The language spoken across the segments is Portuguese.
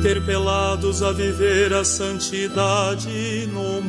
interpelados a viver a santidade no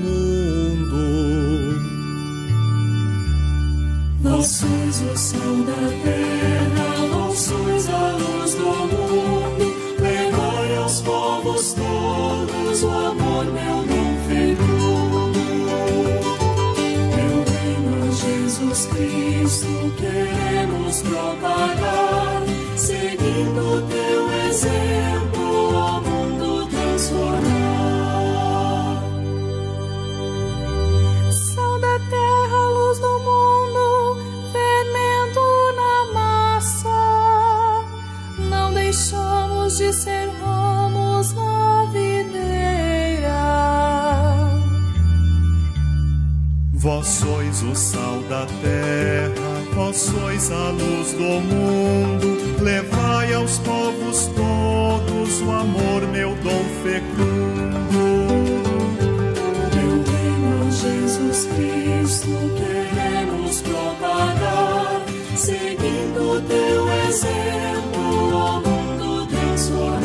exemplo mundo transformar.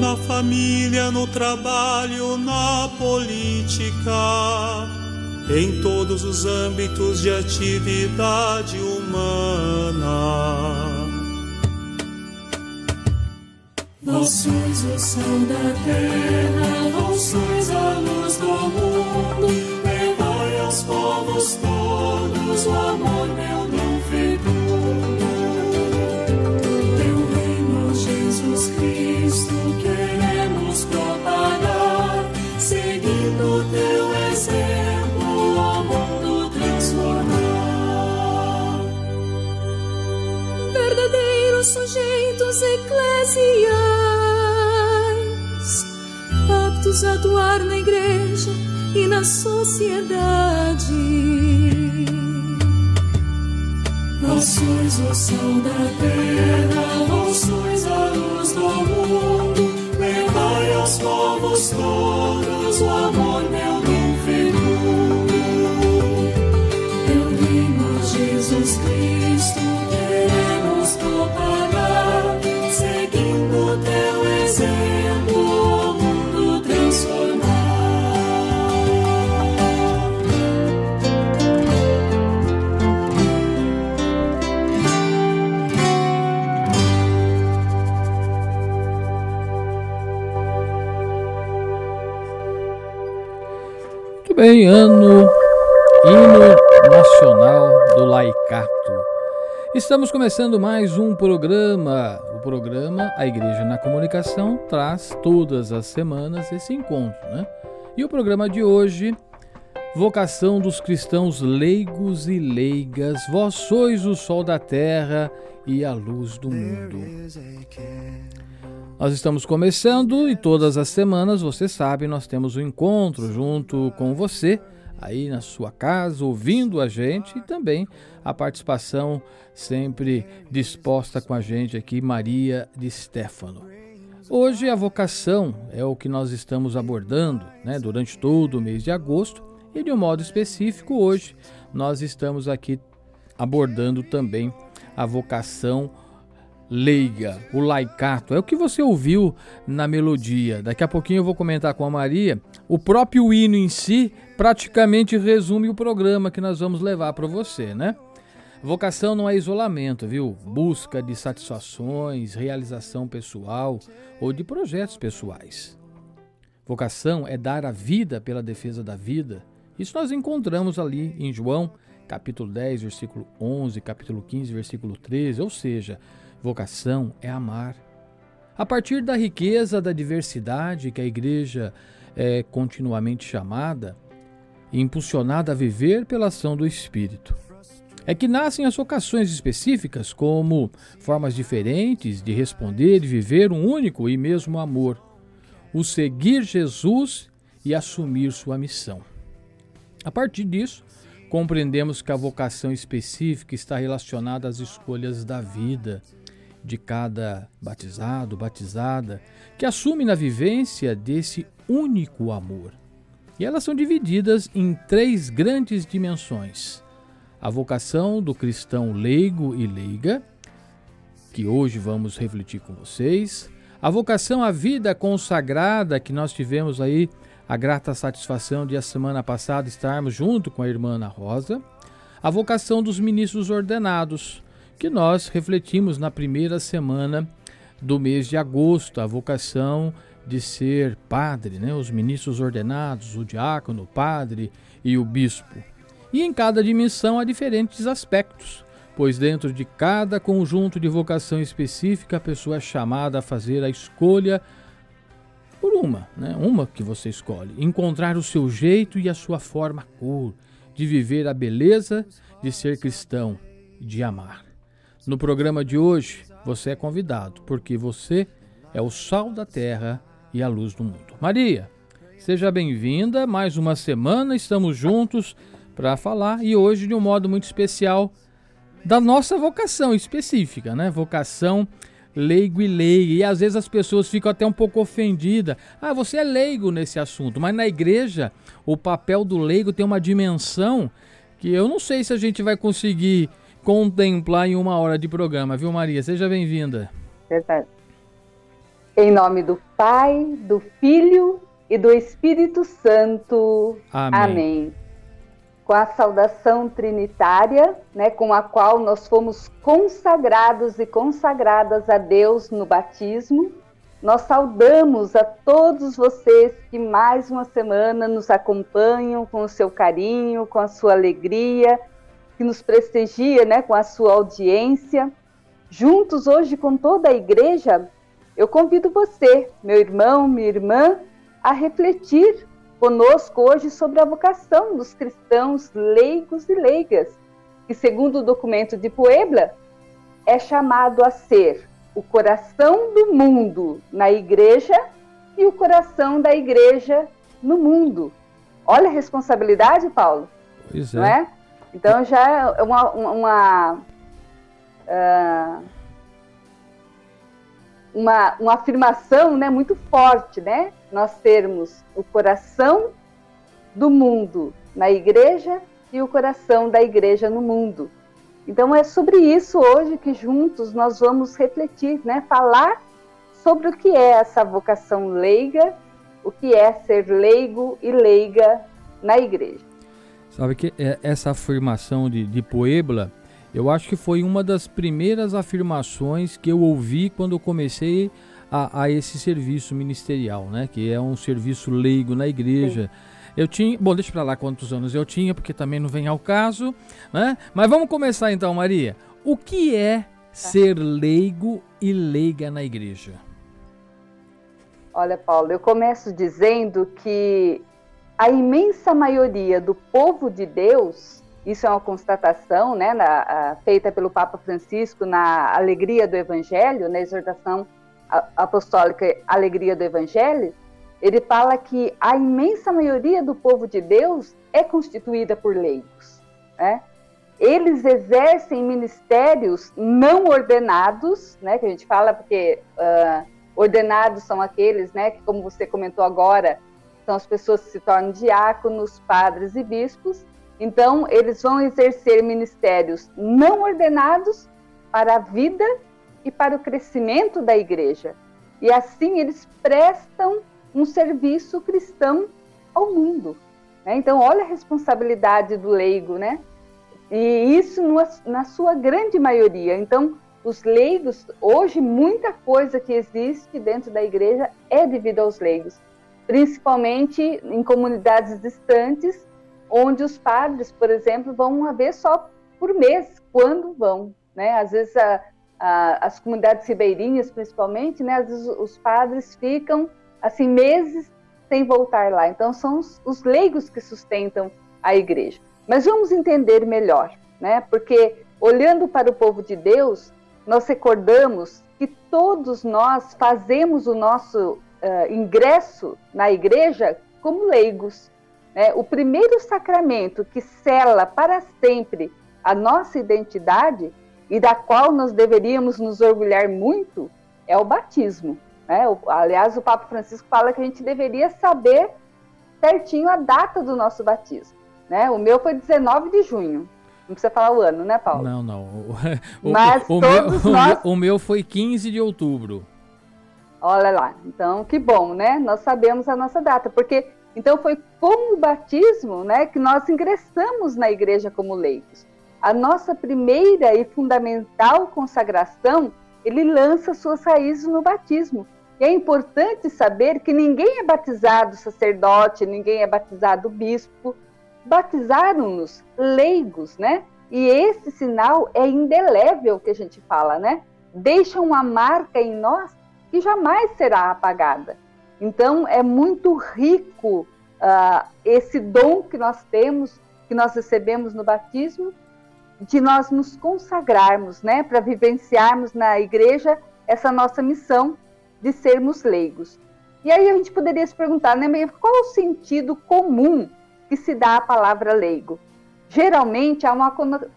Na família, no trabalho, na política, em todos os âmbitos de atividade humana. Vós sois o sal da terra, vós sois a luz do mundo aos povos todos o amor meu não fecundo. Teu reino, Jesus Cristo, queremos propagar, seguindo teu exemplo o mundo transformar. Verdadeiros sujeitos eclesiais, aptos a atuar na igreja e na sociedade. Vós sois o sal da terra, vós sois a luz do mundo, levai aos povos todos o amor. Meu bem, ano hino nacional do laicato. Estamos começando mais um programa. O programa A Igreja na Comunicação traz todas as semanas esse encontro, né? E o programa de hoje, vocação dos cristãos leigos e leigas, vós sois o sol da terra e a luz do mundo. Nós estamos começando e todas as semanas, você sabe, nós temos um encontro junto com você, aí na sua casa, ouvindo a gente e também a participação sempre disposta com a gente aqui, Maria de Stefano. Hoje a vocação é o que nós estamos abordando né, durante todo o mês de agosto e de um modo específico hoje nós estamos aqui abordando também a vocação leiga, o laicato. É o que você ouviu na melodia. Daqui a pouquinho eu vou comentar com a Maria. O próprio hino em si praticamente resume o programa que nós vamos levar para você, né? Vocação não é isolamento, viu? Busca de satisfações, realização pessoal ou de projetos pessoais. Vocação é dar a vida pela defesa da vida. Isso nós encontramos ali em João, capítulo 10, versículo 11, capítulo 15, versículo 13, ou seja, Vocação é amar. A partir da riqueza da diversidade que a igreja é continuamente chamada e impulsionada a viver pela ação do Espírito. É que nascem as vocações específicas como formas diferentes de responder e viver um único e mesmo amor, o seguir Jesus e assumir sua missão. A partir disso, compreendemos que a vocação específica está relacionada às escolhas da vida de cada batizado, batizada, que assume na vivência desse único amor. E elas são divididas em três grandes dimensões: a vocação do cristão leigo e leiga, que hoje vamos refletir com vocês, a vocação à vida consagrada, que nós tivemos aí a grata satisfação de a semana passada estarmos junto com a irmã Ana Rosa, a vocação dos ministros ordenados, que nós refletimos na primeira semana do mês de agosto, a vocação de ser padre, né? os ministros ordenados, o diácono, o padre e o bispo. E em cada dimensão há diferentes aspectos, pois dentro de cada conjunto de vocação específica a pessoa é chamada a fazer a escolha por uma, né? uma que você escolhe, encontrar o seu jeito e a sua forma cor de viver a beleza de ser cristão de amar. No programa de hoje, você é convidado, porque você é o sal da terra e a luz do mundo. Maria, seja bem-vinda. Mais uma semana estamos juntos para falar e hoje de um modo muito especial da nossa vocação específica, né? Vocação leigo e leiga. E às vezes as pessoas ficam até um pouco ofendidas. Ah, você é leigo nesse assunto, mas na igreja o papel do leigo tem uma dimensão que eu não sei se a gente vai conseguir contemplar em uma hora de programa, viu, Maria? Seja bem-vinda. Verdade. Em nome do Pai, do Filho e do Espírito Santo. Amém. Amém. Com a saudação trinitária, né, com a qual nós fomos consagrados e consagradas a Deus no batismo, nós saudamos a todos vocês que mais uma semana nos acompanham com o seu carinho, com a sua alegria que nos prestigia né, com a sua audiência. Juntos hoje com toda a igreja, eu convido você, meu irmão, minha irmã, a refletir conosco hoje sobre a vocação dos cristãos leigos e leigas, que, segundo o documento de Puebla, é chamado a ser o coração do mundo na igreja e o coração da igreja no mundo. Olha a responsabilidade, Paulo. Pois é. Não é? Então já é uma, uma, uh, uma, uma afirmação né, muito forte, né? Nós termos o coração do mundo na igreja e o coração da igreja no mundo. Então é sobre isso hoje que juntos nós vamos refletir, né? Falar sobre o que é essa vocação leiga, o que é ser leigo e leiga na igreja. Sabe que é, essa afirmação de, de Puebla, eu acho que foi uma das primeiras afirmações que eu ouvi quando eu comecei a, a esse serviço ministerial, né? Que é um serviço leigo na igreja. Eu tinha, bom, deixa para lá quantos anos eu tinha, porque também não vem ao caso, né? Mas vamos começar então, Maria. O que é ser leigo e leiga na igreja? Olha, Paulo, eu começo dizendo que a imensa maioria do povo de Deus, isso é uma constatação, né, na, a, feita pelo Papa Francisco na Alegria do Evangelho, na exortação apostólica Alegria do Evangelho, ele fala que a imensa maioria do povo de Deus é constituída por leigos. Né? Eles exercem ministérios não ordenados, né, que a gente fala porque uh, ordenados são aqueles, né, que como você comentou agora, são as pessoas que se tornam diáconos, padres e bispos. Então, eles vão exercer ministérios não ordenados para a vida e para o crescimento da igreja. E assim eles prestam um serviço cristão ao mundo. Né? Então, olha a responsabilidade do leigo, né? E isso no, na sua grande maioria. Então, os leigos, hoje, muita coisa que existe dentro da igreja é devido aos leigos, principalmente em comunidades distantes, onde os padres, por exemplo, vão uma vez só por mês, quando vão. Né? Às vezes, a, a, as comunidades ribeirinhas, principalmente, né? às vezes os padres ficam assim, meses sem voltar lá. Então, são os, os leigos que sustentam a igreja. Mas vamos entender melhor, né? Porque olhando para o povo de Deus, nós recordamos que todos nós fazemos o nosso uh, ingresso na igreja como leigos. Né? O primeiro sacramento que sela para sempre a nossa identidade e da qual nós deveríamos nos orgulhar muito é o batismo. Né? Aliás, o Papa Francisco fala que a gente deveria saber certinho a data do nosso batismo. Né? O meu foi 19 de junho. Não precisa falar o ano, né, Paulo? Não, não. O, Mas o, todos meu, nós... o meu foi 15 de outubro. Olha lá. Então, que bom, né? Nós sabemos a nossa data, porque então foi como o batismo, né, que nós ingressamos na igreja como leigos. A nossa primeira e fundamental consagração, ele lança suas raízes no batismo. E é importante saber que ninguém é batizado sacerdote, ninguém é batizado bispo. Batizaram-nos leigos, né? E esse sinal é indelével que a gente fala, né? Deixa uma marca em nós que jamais será apagada. Então é muito rico uh, esse dom que nós temos, que nós recebemos no batismo, de nós nos consagrarmos, né? Para vivenciarmos na igreja essa nossa missão de sermos leigos. E aí a gente poderia se perguntar, né, qual é o sentido comum que se dá à palavra leigo? Geralmente há uma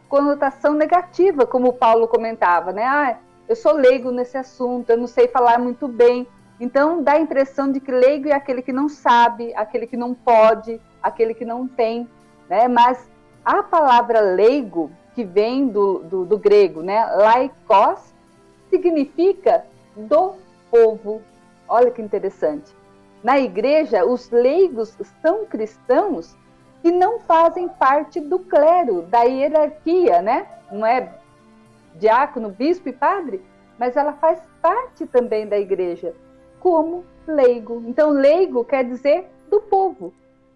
conotação negativa, como o Paulo comentava, né? Ah, eu sou leigo nesse assunto, eu não sei falar muito bem. Então dá a impressão de que leigo é aquele que não sabe, aquele que não pode, aquele que não tem, né? Mas a palavra leigo, que vem do, do, do grego, né? Laikos, significa do povo. Olha que interessante. Na igreja, os leigos são cristãos que não fazem parte do clero, da hierarquia, né? Não é diácono, bispo e padre, mas ela faz parte também da igreja, como leigo. Então, leigo quer dizer do povo.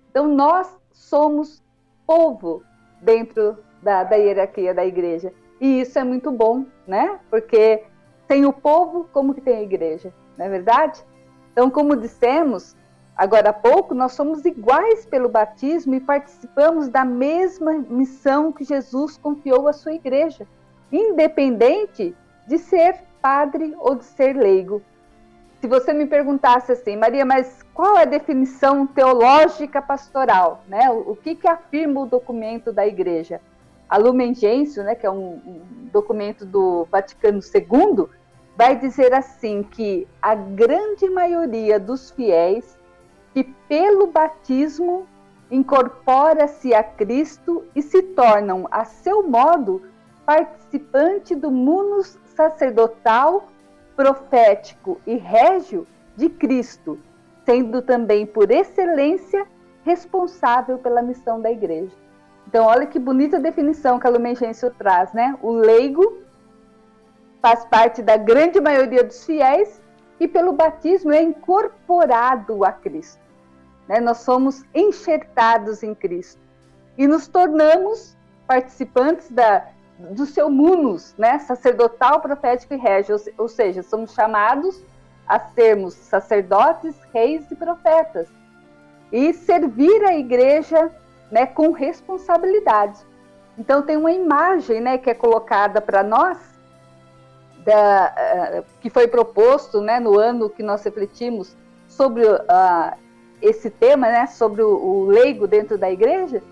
Então, nós somos povo dentro da, da hierarquia da igreja. E isso é muito bom, né? Porque tem o povo, como que tem a igreja, não é verdade? Então, como dissemos agora há pouco, nós somos iguais pelo batismo e participamos da mesma missão que Jesus confiou à sua igreja, independente de ser padre ou de ser leigo. Se você me perguntasse assim, Maria, mas qual é a definição teológica pastoral? Né? O, o que, que afirma o documento da igreja? a Lumen Gentium, né, que é um, um documento do Vaticano II, vai dizer assim que a grande maioria dos fiéis que pelo batismo incorpora-se a Cristo e se tornam a seu modo participante do munus sacerdotal, profético e régio de Cristo, sendo também por excelência responsável pela missão da igreja. Então, olha que bonita definição que a Lumen traz, né? O leigo faz parte da grande maioria dos fiéis e pelo batismo é incorporado a Cristo. né? Nós somos enxertados em Cristo e nos tornamos participantes da, do seu munus, né? Sacerdotal, profético e régio, ou, seja, somos chamados a sermos sacerdotes, reis e profetas e servir a igreja, né, com responsabilidade. Então tem uma imagem, né, que é colocada para nós da, uh, que foi proposto, né, no ano que nós refletimos sobre uh, esse tema, né, sobre o, o leigo dentro da igreja,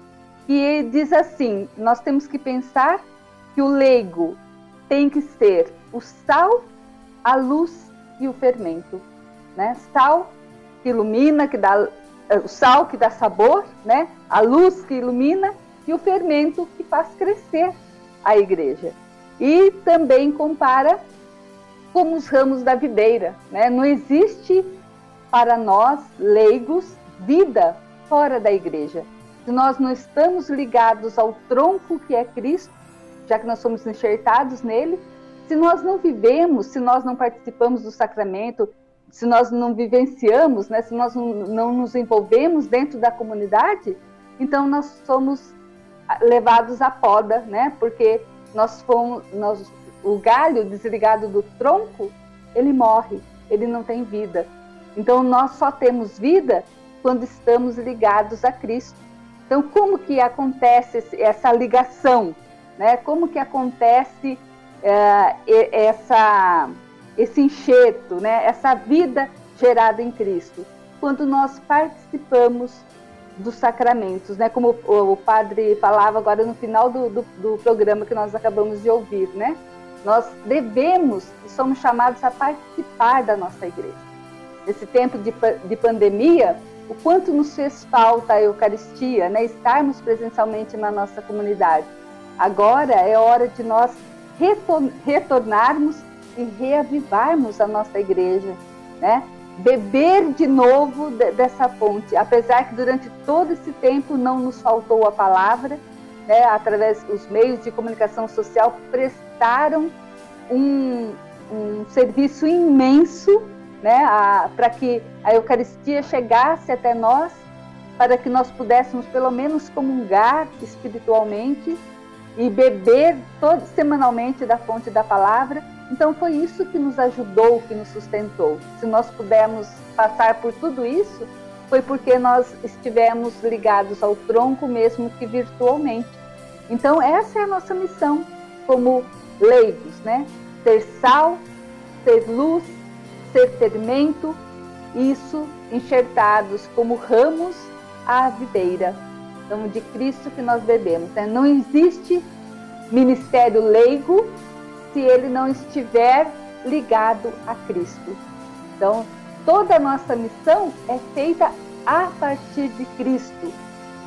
que diz assim: nós temos que pensar que o leigo tem que ser o sal, a luz e o fermento, né? Sal que ilumina, que dá eh, o sal que dá sabor, né? A luz que ilumina e o fermento que faz crescer a igreja. E também compara como os ramos da videira, né? Não existe para nós leigos vida fora da igreja. Se nós não estamos ligados ao tronco que é Cristo, já que nós somos enxertados nele, se nós não vivemos, se nós não participamos do sacramento, se nós não vivenciamos, né, se nós não, nos envolvemos dentro da comunidade, então nós somos levados à poda, né? Porque nós fomos, nós, o galho desligado do tronco, ele morre, ele não tem vida. Então nós só temos vida quando estamos ligados a Cristo. Então como que acontece essa ligação, né? Como que acontece é, essa esse enxerto, né? Essa vida gerada em Cristo, quando nós participamos dos sacramentos, né? Como o, o padre falava agora no final do, do, do programa que nós acabamos de ouvir, né? Nós devemos e somos chamados a participar da nossa igreja nesse tempo de, de pandemia, o quanto nos fez falta a Eucaristia, né? estarmos presencialmente na nossa comunidade. Agora é hora de nós retornarmos e reavivarmos a nossa igreja, né? beber de novo dessa fonte, apesar que durante todo esse tempo não nos faltou a palavra, né? através dos meios de comunicação social prestaram um, um serviço imenso né, para que a Eucaristia chegasse até nós, para que nós pudéssemos pelo menos comungar espiritualmente e beber todo, semanalmente da fonte da palavra. Então foi isso que nos ajudou, que nos sustentou. Se nós pudermos passar por tudo isso, foi porque nós estivemos ligados ao tronco mesmo que virtualmente. Então essa é a nossa missão como leigos, né? Ser sal, ser luz, ser fermento, isso enxertados como ramos à videira. Então, de Cristo que nós bebemos. Né? Não existe ministério leigo se ele não estiver ligado a Cristo. Então, toda a nossa missão é feita a partir de Cristo,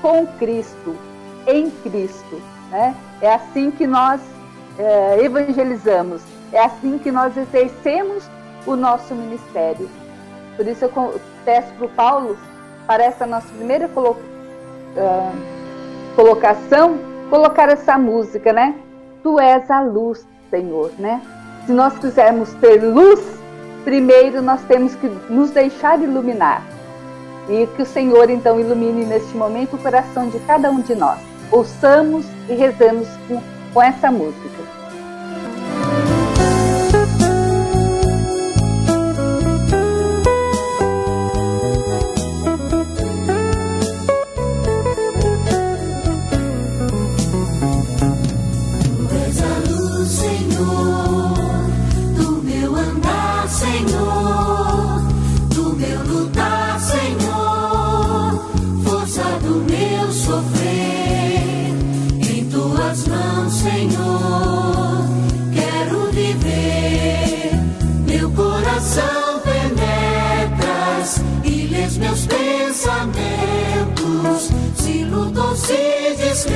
com Cristo, em Cristo. Né? É assim que nós é, evangelizamos, é assim que nós exercemos o nosso ministério. Por isso eu peço para o Paulo, para essa nossa primeira colo uh, colocação, colocar essa música, né? Tu és a luz, Senhor, né? Se nós quisermos ter luz, primeiro nós temos que nos deixar iluminar. E que o Senhor então ilumine neste momento o coração de cada um de nós. Ouçamos e rezamos com, com essa música.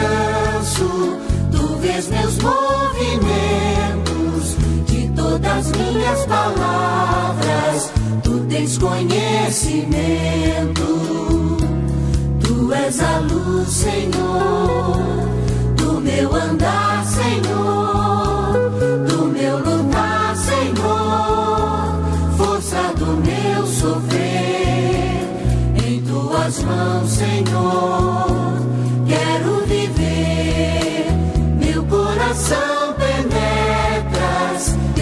descanso, tu vês meus movimentos, de todas minhas palavras, tu tens conhecimento. Tu és a luz, Senhor, do meu andar, Senhor, do meu lutar, Senhor, força do meu sofrer, em tuas mãos, Senhor.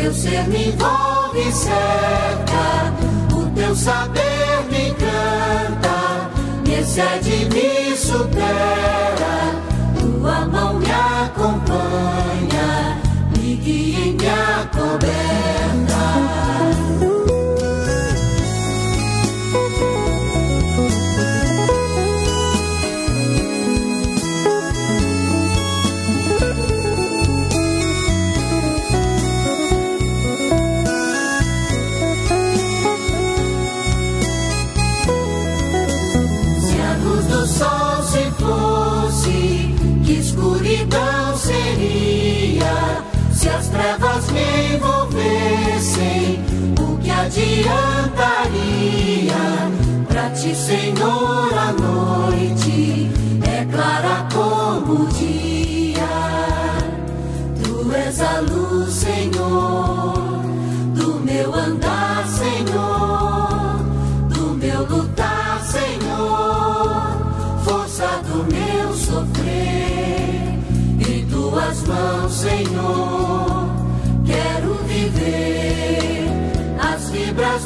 Teu ser me envolve e cerca, o teu saber me encanta, me excede, me supera, tua mão me acompanha, me guia em minha coberta. Trevas me envolvessem, o que adiantaria? Pra ti, Senhor, a noite é clara como o dia. Tu és a luz, Senhor, do meu andar, Senhor, do meu lutar, Senhor, força do meu sofrer. Tuas mãos, Senhor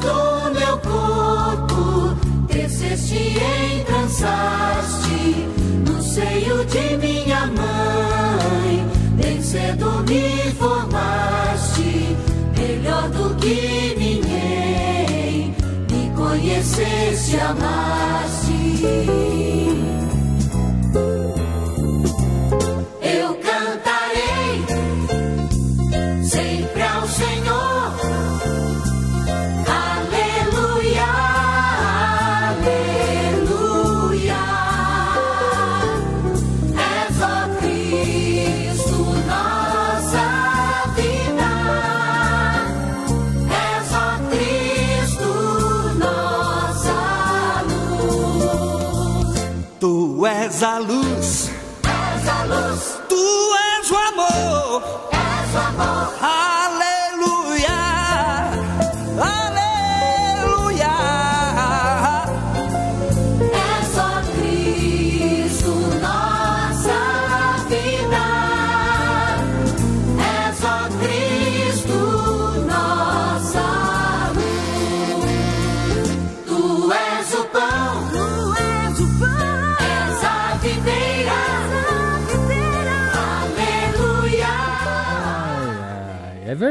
do meu corpo, desceste e entrançaste no seio de minha mãe, bem cedo me formaste, melhor do que ninguém, me conheceste, amaste.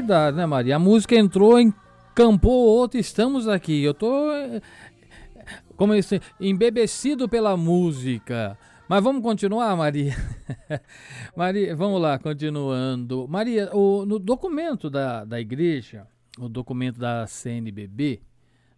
Verdade, né, Maria? A música entrou, encampou outra, estamos aqui. Eu tô eh, como esse, embebecido pela música. Mas vamos continuar, Maria? Maria, vamos lá, continuando. Maria, o, no documento da, da igreja, o documento da CNBB,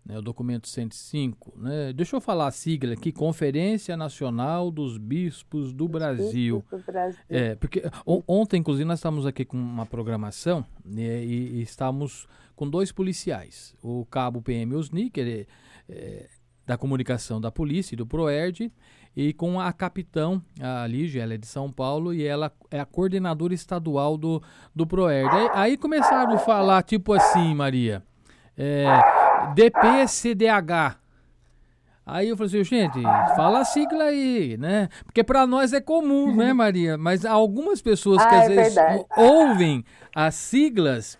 né, o documento 105, né, deixa eu falar a sigla aqui, Conferência Nacional dos Bispos do Brasil. do Brasil. É, porque ontem, inclusive, nós estávamos aqui com uma programação né, e, e estávamos com dois policiais, o cabo PM Osni, que é, é, da comunicação da polícia e do PROERD, e com a capitão, a Lígia, ela é de São Paulo e ela é a coordenadora estadual do, do PROERD. Aí, aí começaram a falar, tipo assim, Maria, é, DPCDH. Aí eu falei assim, gente, fala a sigla aí, né? Porque para nós é comum, né, Maria? Mas algumas pessoas ah, que às é vezes verdade. ouvem as siglas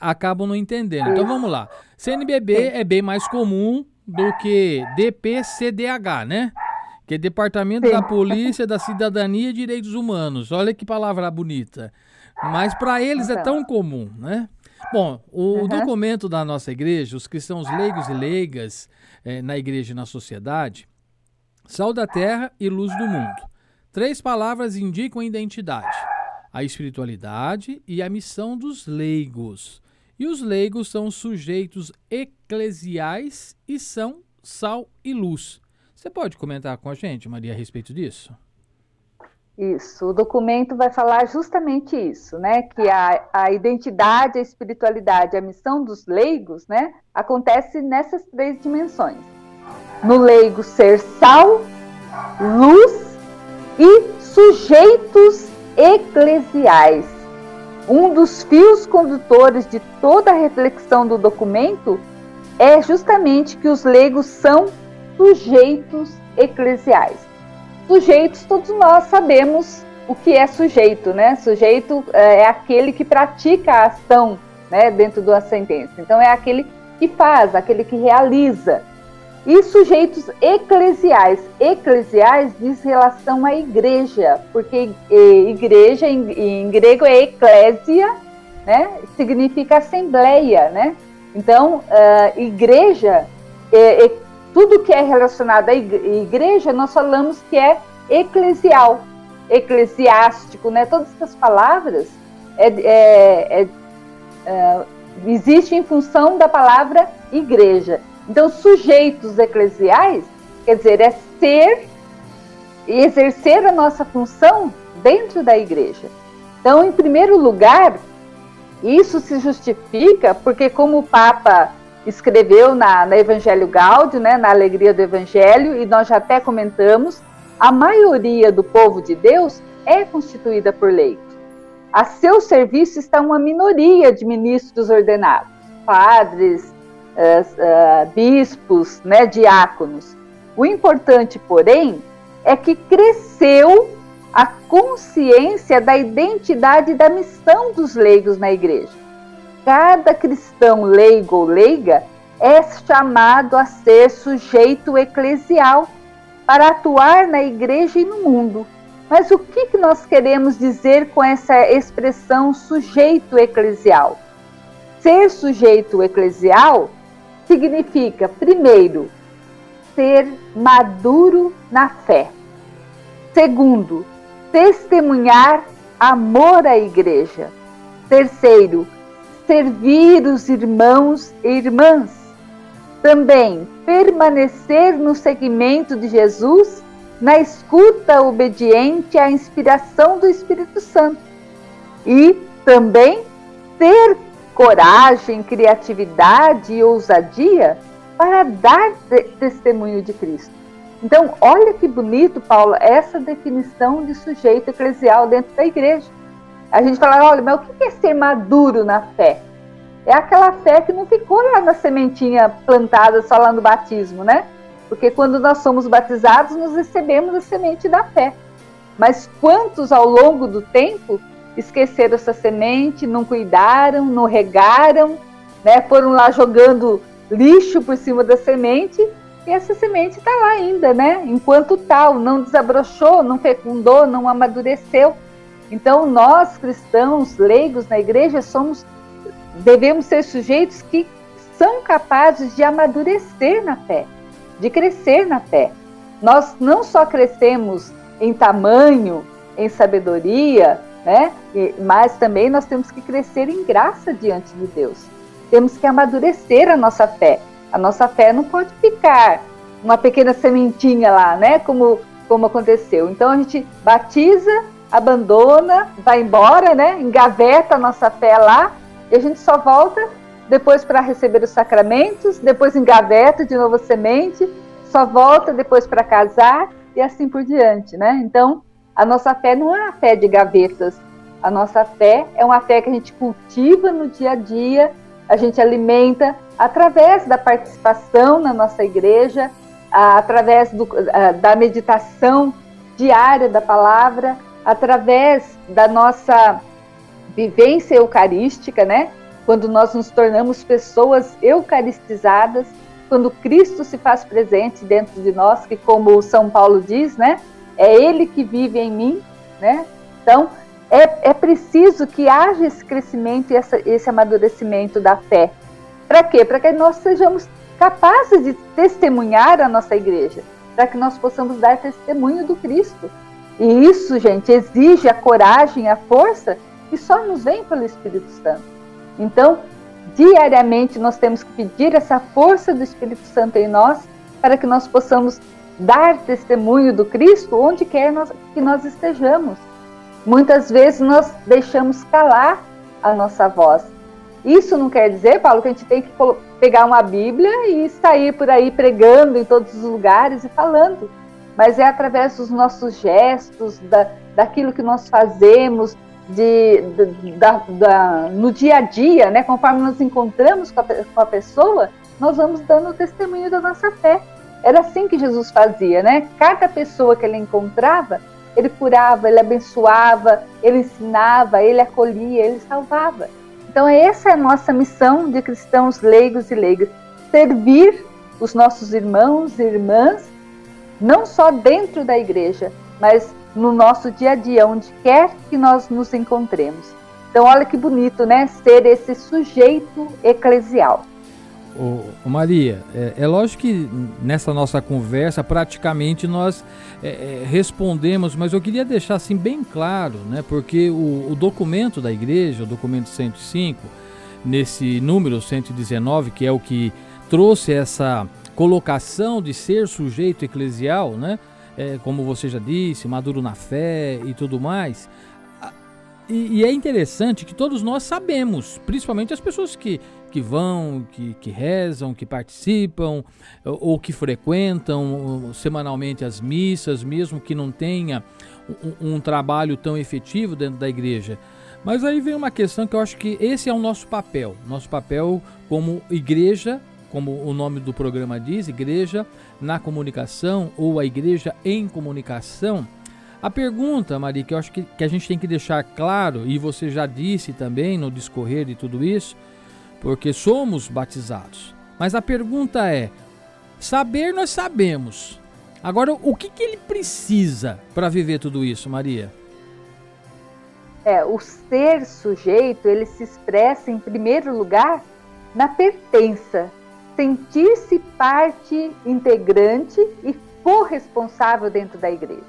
acabam não entendendo. Então vamos lá. CNBB é bem mais comum do que DPCDH, né? Que é Departamento Sim. da Polícia da Cidadania e Direitos Humanos. Olha que palavra bonita. Mas para eles é então. é tão comum, né? Bom, o uhum. documento da nossa igreja, os cristãos leigos e leigas eh, na igreja e na sociedade, sal da terra e luz do mundo. Três palavras indicam a identidade: a espiritualidade e a missão dos leigos. E os leigos são sujeitos eclesiais e são sal e luz. Você pode comentar com a gente, Maria, a respeito disso? Isso, o documento vai falar justamente isso, né? Que a, a identidade, a espiritualidade, a missão dos leigos, né? Acontece nessas três dimensões. No leigo ser sal, luz e sujeitos eclesiais. Um dos fios condutores de toda a reflexão do documento é justamente que os leigos são sujeitos eclesiais. Sujeitos, todos nós sabemos o que é sujeito, né? Sujeito é, é aquele que pratica a ação né, dentro da sentença. Então é aquele que faz, aquele que realiza. E sujeitos eclesiais. Eclesiais diz relação à igreja, porque igreja em, grego é eclésia, né? Significa assembleia, né? Então, uh, igreja, é, tudo que é relacionado à igreja, nós falamos que é eclesial, eclesiástico, né? Todas essas palavras é, é, é, é existem em função da palavra igreja. Então, sujeitos eclesiais, quer dizer, é ser e exercer a nossa função dentro da igreja. Então, em primeiro lugar, isso se justifica porque, como o Papa escreveu na, na Evangelho Gáudio, né, na Alegria do Evangelho, e nós já até comentamos, a maioria do povo de Deus é constituída por leigos. A seu serviço está uma minoria de ministros ordenados, padres, uh, uh, bispos, né, diáconos. O importante, porém, é que cresceu a consciência da identidade da missão dos leigos na igreja. Cada cristão leigo ou leiga é chamado a ser sujeito eclesial para atuar na igreja e no mundo. Mas o que, que nós queremos dizer com essa expressão sujeito eclesial? Ser sujeito eclesial significa, primeiro, ser maduro na fé. Segundo, testemunhar amor à igreja. Terceiro, servir os irmãos e irmãs. Também permanecer no seguimento de Jesus, na escuta obediente à inspiração do Espírito Santo. E também ter coragem, criatividade e ousadia para dar testemunho de Cristo. Então, olha que bonito, Paulo, essa definição de sujeito eclesial dentro da igreja. A gente fala, olha, mas o que é ser maduro na fé? É aquela fé que não ficou lá na sementinha plantada só lá no batismo, né? Porque quando nós somos batizados, nós recebemos a semente da fé. Mas quantos ao longo do tempo esqueceram essa semente, não cuidaram, não regaram, né? Foram lá jogando lixo por cima da semente e essa semente está lá ainda, né? Enquanto tal, não desabrochou, não fecundou, não amadureceu. Então, nós cristãos, leigos na igreja, somos, devemos ser sujeitos que são capazes de amadurecer na fé, de crescer na fé. Nós não só crescemos em tamanho, em sabedoria, né? Mas também nós temos que crescer em graça diante de Deus. Temos que amadurecer a nossa fé. A nossa fé não pode ficar uma pequena sementinha lá, né? Como, como aconteceu. Então a gente batiza, abandona, vai embora, né? Engaveta a nossa fé lá e a gente só volta depois para receber os sacramentos, depois engaveta de novo a semente, só volta depois para casar e assim por diante, né? Então a nossa fé não é uma fé de gavetas. A nossa fé é uma fé que a gente cultiva no dia a dia, a gente alimenta através da participação na nossa igreja, através do, da meditação diária da palavra, através da nossa vivência eucarística, né? Quando nós nos tornamos pessoas eucaristizadas, quando Cristo se faz presente dentro de nós, que como São Paulo diz, né? É Ele que vive em mim, né? Então, é, é preciso que haja esse crescimento e essa, esse amadurecimento da fé. Para quê? Para que nós sejamos capazes de testemunhar a nossa igreja, para que nós possamos dar testemunho do Cristo. E isso, gente, exige a coragem, a força que só nos vem pelo Espírito Santo. Então, diariamente nós temos que pedir essa força do Espírito Santo em nós para que nós possamos dar testemunho do Cristo onde quer nós, que nós estejamos. Muitas vezes nós deixamos calar a nossa voz. Isso não quer dizer, Paulo, que a gente tem que pegar uma Bíblia e sair por aí pregando em todos os lugares e falando. Mas é através dos nossos gestos, da, daquilo que nós fazemos, de, de da, da, no dia a dia, né? conforme nos encontramos com a, com a pessoa, nós vamos dando testemunho da nossa fé. Era assim que Jesus fazia, né? Cada pessoa que ele encontrava, ele curava, ele abençoava, ele ensinava, ele acolhia, ele salvava. Então, essa é a nossa missão de cristãos leigos e leigas: servir os nossos irmãos e irmãs, não só dentro da igreja, mas no nosso dia a dia, onde quer que nós nos encontremos. Então, olha que bonito, né? Ser esse sujeito eclesial. Ô, Maria, é, é, lógico que nessa nossa conversa praticamente nós é, é, respondemos, mas eu queria deixar assim bem claro, né? Porque o, o, documento da igreja, o documento 105, nesse número 119, que é o que trouxe essa colocação de ser sujeito eclesial, né? É, como você já disse, maduro na fé e tudo mais. E, e, é interessante que todos nós sabemos, principalmente as pessoas que, que vão, que, que rezam, que participam ou, ou que frequentam semanalmente as missas, mesmo que não tenha um, um trabalho tão efetivo dentro da igreja. Mas aí vem uma questão que eu acho que esse é o nosso papel, nosso papel como igreja, como o nome do programa diz, igreja na comunicação ou a igreja em comunicação a pergunta, Maria, que eu acho que, que a gente tem que deixar claro, e você já disse também no discorrer de tudo isso, porque somos batizados. Mas a pergunta é: saber nós sabemos. Agora, o que, que ele precisa para viver tudo isso, Maria? É, o ser sujeito, ele se expressa em primeiro lugar na pertença, sentir-se parte integrante e corresponsável dentro da igreja.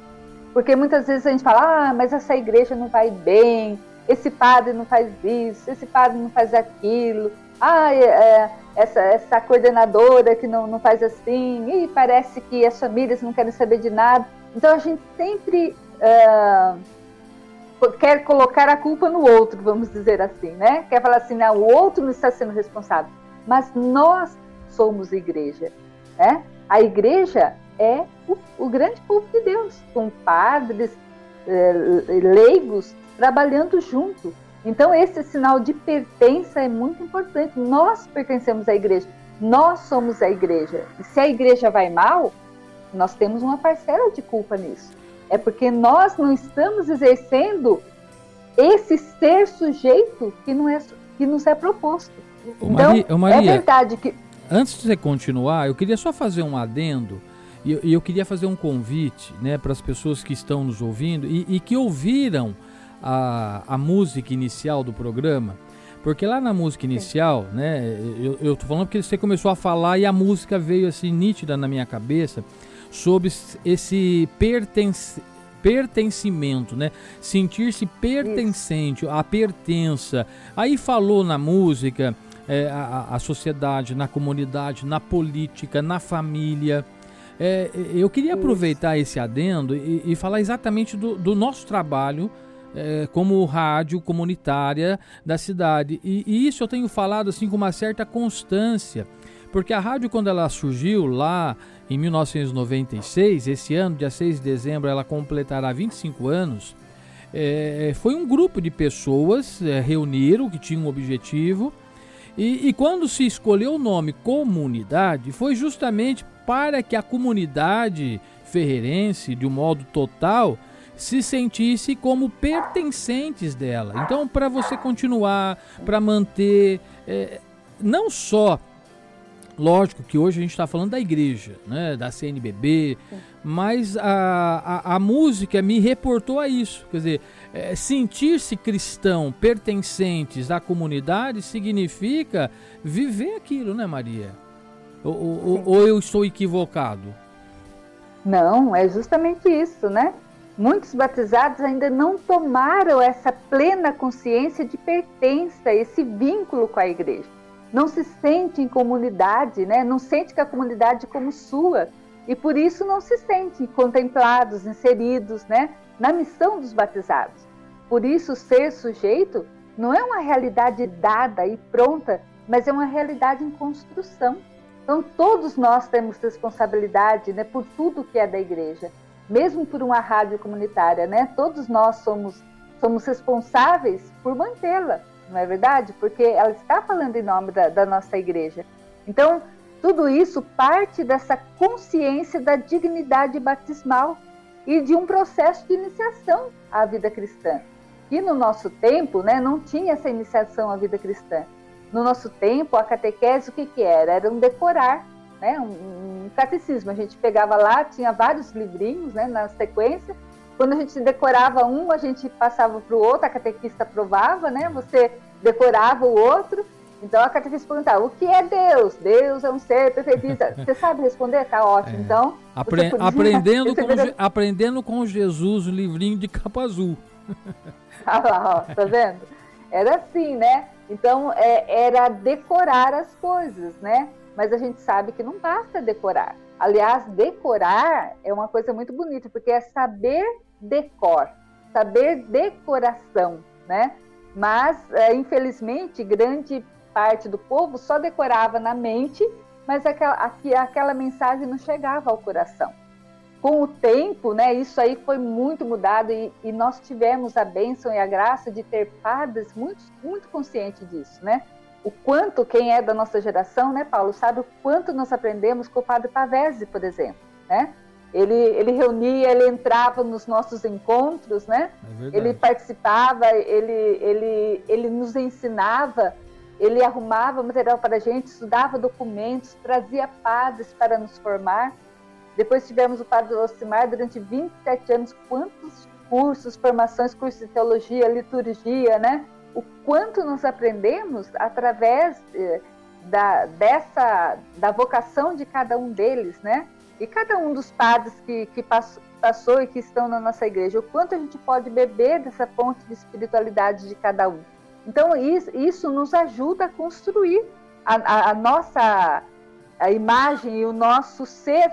Porque muitas vezes a gente fala, ah, mas essa igreja não vai bem, esse padre não faz isso, esse padre não faz aquilo, ah, é, essa, essa coordenadora que não, não faz assim, e parece que as famílias não querem saber de nada. Então a gente sempre uh, quer colocar a culpa no outro, vamos dizer assim, né? Quer falar assim, não, o outro não está sendo responsável. Mas nós somos igreja, né? A igreja é o, o grande povo de Deus, com padres, é, leigos, trabalhando junto. Então, esse sinal de pertença é muito importante. Nós pertencemos à igreja, nós somos a igreja. E se a igreja vai mal, nós temos uma parcela de culpa nisso. É porque nós não estamos exercendo esse ser sujeito que, não é, que nos é proposto. Ô, então, Maria, Maria, é verdade que. Antes de você continuar, eu queria só fazer um adendo e, e eu queria fazer um convite né, para as pessoas que estão nos ouvindo e, e que ouviram a, a música inicial do programa. Porque lá na música inicial, né, eu, eu tô falando porque você começou a falar e a música veio assim nítida na minha cabeça sobre esse pertence, pertencimento, né? Sentir-se pertencente, a pertença. Aí falou na música é, a, a sociedade, na comunidade, na política, na família. É, eu queria aproveitar esse adendo e, e falar exatamente do, do nosso trabalho é, como rádio comunitária da cidade. E, e, isso eu tenho falado assim com uma certa constância, porque a rádio, quando ela surgiu lá em 1996, esse ano, dia 6 de dezembro, ela completará 25 anos. É, foi um grupo de pessoas é, reuniram que tinham um objetivo. E, e quando se escolheu o nome comunidade, foi justamente para que a comunidade ferreirense, de um modo total, se sentisse como pertencentes dela. Então, para você continuar, para manter, é, não só, lógico que hoje a gente está falando da igreja, né, da CNBB, mas a, a, a, música me reportou a isso. Quer dizer, é, sentir-se cristão, pertencentes à comunidade, significa viver aquilo, né, Maria? Ou, ou, ou eu estou equivocado? Não, é justamente isso, né? Muitos batizados ainda não tomaram essa plena consciência de pertença, esse vínculo com a igreja. Não se sente em comunidade, né? não sente que a comunidade é como sua. E por isso não se sentem contemplados, inseridos né? na missão dos batizados. Por isso, ser sujeito não é uma realidade dada e pronta, mas é uma realidade em construção. Então, todos nós temos responsabilidade né, por tudo que é da igreja, mesmo por uma rádio comunitária, né? Todos nós somos, somos responsáveis por mantê-la, não é verdade? Porque ela está falando em nome da, da nossa igreja. Então, tudo isso parte dessa consciência da dignidade batismal e de um processo de iniciação à vida cristã. aqui no nosso tempo, né, não tinha essa iniciação à vida cristã. No nosso tempo, a catequese, o que, que era? Era um decorar, né, um, um catecismo. A gente pegava lá, tinha vários livrinhos né, na sequência. Quando a gente decorava um, a gente passava para o outro, a catequista aprovava, né, você decorava o outro. Então a catequista perguntava: o que é Deus? Deus é um ser perfeito. Você sabe responder? Tá ótimo. É. Então. Apre aprendendo, com, aprendendo com Jesus, o livrinho de capa azul. Ah lá, ó, tá vendo? Era assim, né? Então é, era decorar as coisas, né? Mas a gente sabe que não basta decorar. Aliás, decorar é uma coisa muito bonita, porque é saber decor, saber decoração, né? Mas, é, infelizmente, grande parte do povo só decorava na mente, mas aquela, aquela mensagem não chegava ao coração. Com o tempo, né, isso aí foi muito mudado e, e nós tivemos a bênção e a graça de ter padres muito, muito conscientes disso, né? O quanto, quem é da nossa geração, né, Paulo, sabe o quanto nós aprendemos com o padre Pavese, por exemplo, né? Ele, ele reunia, ele entrava nos nossos encontros, né? É ele participava, ele, ele, ele nos ensinava ele arrumava material para a gente, estudava documentos, trazia padres para nos formar. Depois tivemos o padre Ocimar durante 27 anos. Quantos cursos, formações, cursos de teologia, liturgia, né? O quanto nós aprendemos através eh, da, dessa, da vocação de cada um deles, né? E cada um dos padres que, que passou, passou e que estão na nossa igreja, o quanto a gente pode beber dessa fonte de espiritualidade de cada um. Então, isso, isso nos ajuda a construir a, a, a nossa a imagem e o nosso ser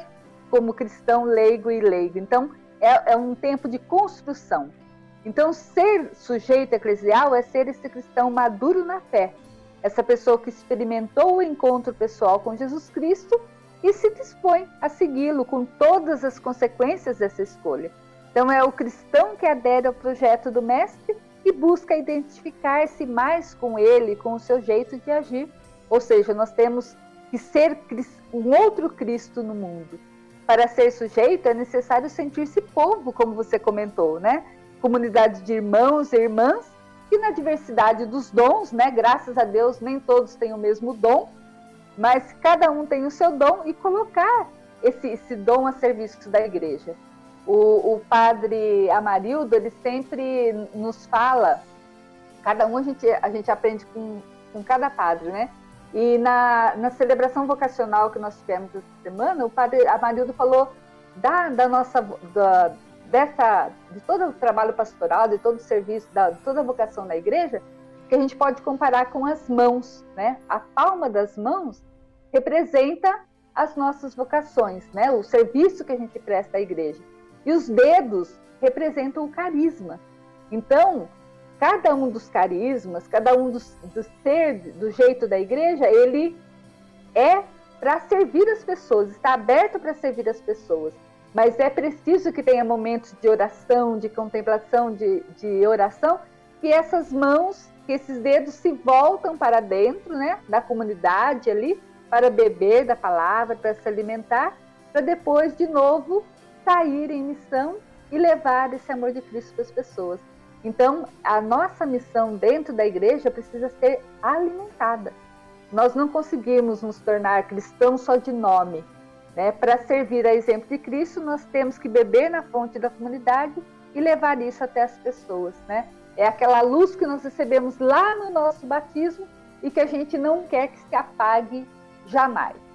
como cristão leigo e leigo. Então, é, é, um tempo de construção. Então, ser sujeito eclesial é ser esse cristão maduro na fé, essa pessoa que experimentou o encontro pessoal com Jesus Cristo e se dispõe a segui-lo com todas as consequências dessa escolha. Então, é o cristão que adere ao projeto do Mestre e busca identificar-se mais com ele, com o seu jeito de agir. Ou seja, nós temos que ser um outro Cristo no mundo. Para ser sujeito é necessário sentir-se povo, como você comentou, né? Comunidade de irmãos e irmãs e na diversidade dos dons, né? Graças a Deus nem todos têm o mesmo dom, mas cada um tem o seu dom e colocar esse, esse dom a serviço da igreja. O, o padre Amarildo, ele sempre nos fala, cada um a gente, a gente aprende com, com cada padre, né? E na, na celebração vocacional que nós tivemos essa semana, o padre Amarildo falou da, da nossa, da, dessa, de todo o trabalho pastoral, de todo o serviço, da, de toda a vocação da igreja, que a gente pode comparar com as mãos, né? A palma das mãos representa as nossas vocações, né? O serviço que a gente presta à igreja. E os dedos representam o carisma. Então, cada um dos carismas, cada um dos, do ser, do jeito da igreja, ele é para servir as pessoas, está aberto para servir as pessoas. Mas é preciso que tenha momentos de oração, de contemplação, de, de oração, que essas mãos, que esses dedos se voltam para dentro né, da comunidade ali, para beber da palavra, para se alimentar, para depois de novo sair em missão e levar esse amor de Cristo para as pessoas. Então, a nossa missão dentro da igreja precisa ser alimentada. Nós não conseguimos nos tornar cristãos só de nome. Né? Para servir a exemplo de Cristo, nós temos que beber na fonte da comunidade e levar isso até as pessoas. Né? É aquela luz que nós recebemos lá no nosso batismo e que a gente não quer que se apague jamais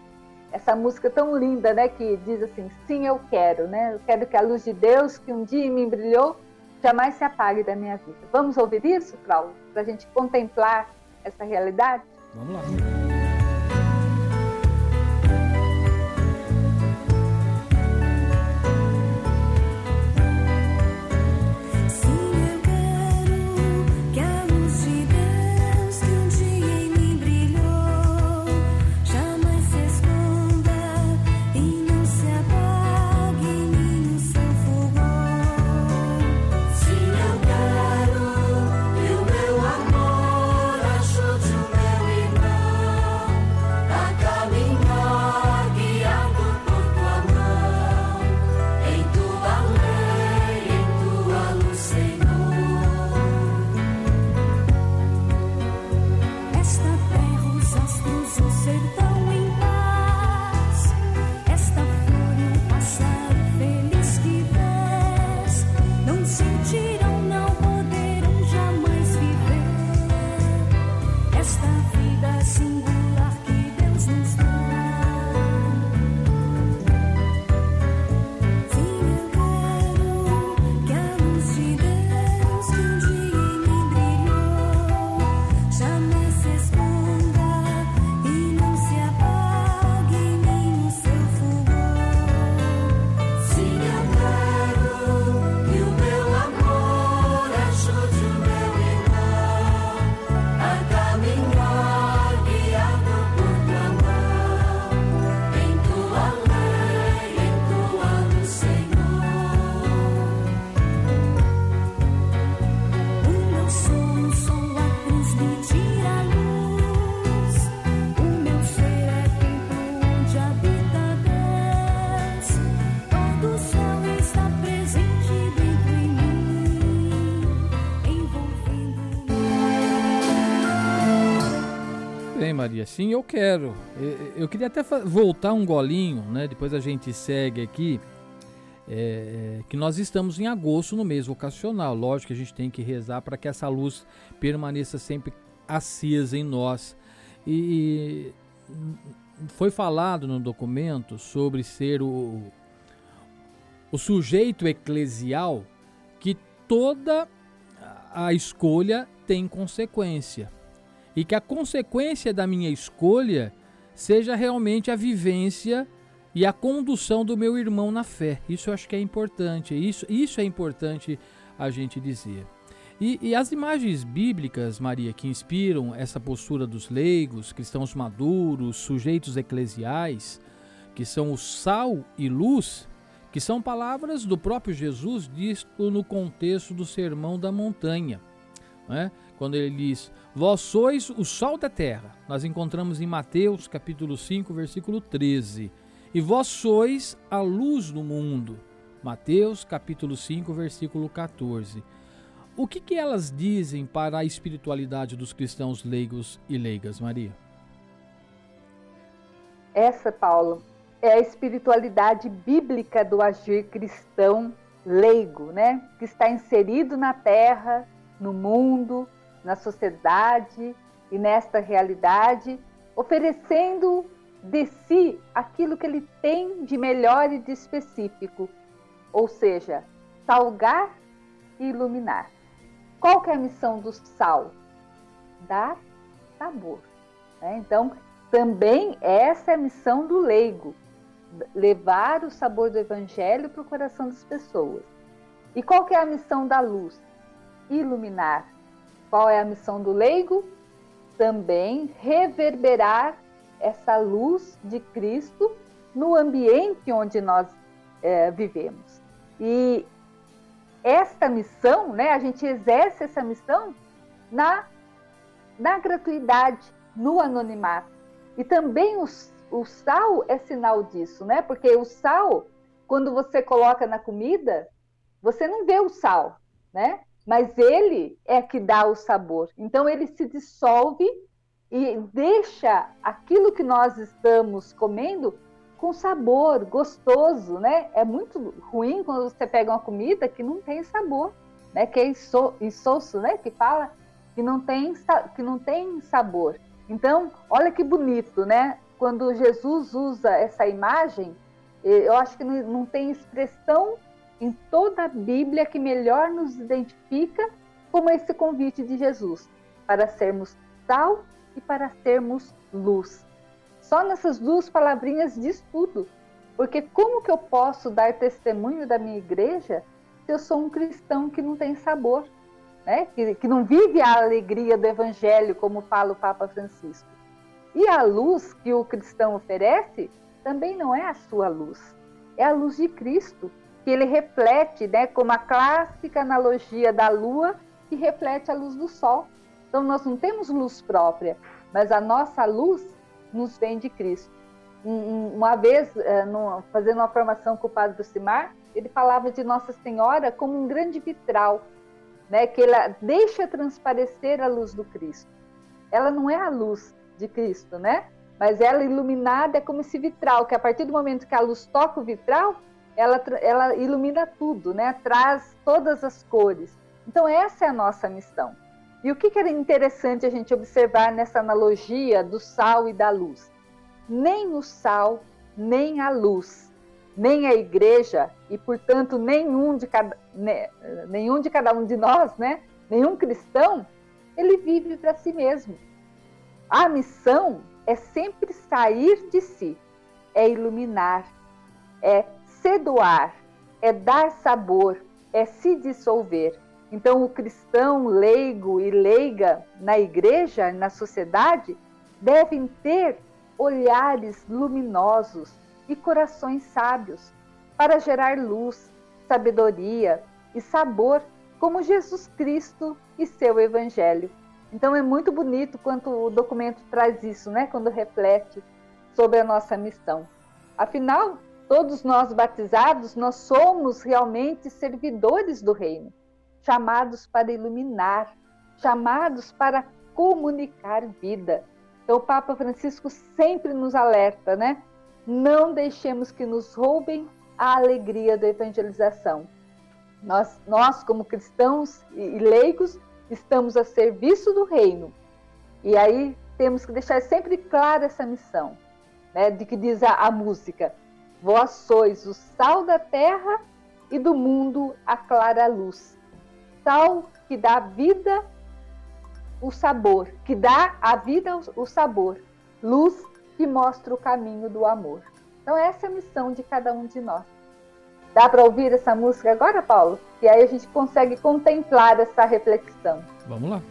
essa música tão linda, né, que diz assim: "Sim, eu quero", né? Eu quero que a luz de Deus que um dia me brilhou jamais se apague da minha vida. Vamos ouvir isso, Paulo, para a gente contemplar essa realidade? Vamos lá. Sim, eu quero. Eu, queria até voltar um golinho, né? Depois a gente segue aqui. É, que nós estamos em agosto no mês vocacional. Lógico que a gente tem que rezar para que essa luz permaneça sempre acesa em nós. E, e foi falado no documento sobre ser o, o sujeito eclesial que toda a escolha tem consequência e que a consequência da minha escolha seja realmente a vivência e a condução do meu irmão na fé. Isso eu acho que é importante. Isso, isso é importante a gente dizer. E, e, as imagens bíblicas, Maria, que inspiram essa postura dos leigos, cristãos maduros, sujeitos eclesiais, que são o sal e luz, que são palavras do próprio Jesus, dito no contexto do Sermão da Montanha. Né? Quando ele diz: Vós sois o sol da terra. Nós encontramos em Mateus capítulo 5, versículo 13. E vós sois a luz do mundo. Mateus capítulo 5, versículo 14. O que, que elas dizem para a espiritualidade dos cristãos leigos e leigas, Maria? Essa, Paulo, é a espiritualidade bíblica do agir cristão leigo, né? Que está inserido na terra, no mundo, na sociedade e nesta realidade, oferecendo de si aquilo que ele tem de melhor e de específico, ou seja, salgar e iluminar. Qual que é a missão do sal? Dar sabor. Né? Então, também essa é a missão do leigo, levar o sabor do evangelho para o coração das pessoas. E qual que é a missão da luz? Iluminar, qual é a missão do leigo? Também reverberar essa luz de Cristo no ambiente onde nós é, vivemos. E esta missão, né, a gente exerce essa missão na, na gratuidade, no anonimato. E também o, o sal é sinal disso, né? Porque o sal, quando você coloca na comida, você não vê o sal, né? Mas ele é que dá o sabor. Então ele se dissolve e deixa aquilo que nós estamos comendo com sabor gostoso, né? É muito ruim quando você pega uma comida que não tem sabor, né? Que é insosso, né? Que fala que não tem que não tem sabor. Então, olha que bonito, né? Quando Jesus usa essa imagem, eu acho que não tem expressão em toda a Bíblia que melhor nos identifica como esse convite de Jesus para sermos sal e para sermos luz. Só nessas duas palavrinhas diz tudo. Porque como que eu posso dar testemunho da minha igreja se eu sou um cristão que não tem sabor, né? que, que não vive a alegria do evangelho, como fala o Papa Francisco? E a luz que o cristão oferece também não é a sua luz, é a luz de Cristo, que ele reflete, né, como a clássica analogia da lua que reflete a luz do sol. Então nós não temos luz própria, mas a nossa luz nos vem de Cristo. Uma vez, eh, fazendo uma formação com o Padre Simar, ele falava de Nossa Senhora como um grande vitral, né, que ela deixa transparecer a luz do Cristo. Ela não é a luz de Cristo, né? Mas ela iluminada é como esse vitral, que a partir do momento que a luz toca o vitral, ela, ela ilumina tudo, né? traz todas as cores. Então, essa é a nossa missão. E o que, que era interessante a gente observar nessa analogia do sal e da luz? Nem o sal, nem a luz, nem a igreja, e portanto nenhum de cada, né, nenhum de cada um de nós, né? nenhum cristão, ele vive para si mesmo. A missão é sempre sair de si, é iluminar, é se doar, é dar sabor, é se dissolver. Então, o cristão leigo e leiga na igreja, na sociedade, devem ter olhares luminosos e corações sábios para gerar luz, sabedoria e sabor, como Jesus Cristo e seu Evangelho. Então, é muito bonito quando o documento traz isso, né? quando reflete sobre a nossa missão. Afinal, Todos nós batizados, nós somos realmente servidores do reino, chamados para iluminar, chamados para comunicar vida. Então, o Papa Francisco sempre nos alerta, né? Não deixemos que nos roubem a alegria da evangelização. Nós, nós como cristãos e leigos, estamos a serviço do reino. E aí temos que deixar sempre clara essa missão, né? De que diz a, a música: Vós sois o sal da terra e do mundo a clara luz. Sal que dá vida o sabor, que dá à vida o sabor, luz que mostra o caminho do amor. Então, essa é a missão de cada um de nós. Dá para ouvir essa música agora, Paulo? E aí a gente consegue contemplar essa reflexão. Vamos lá.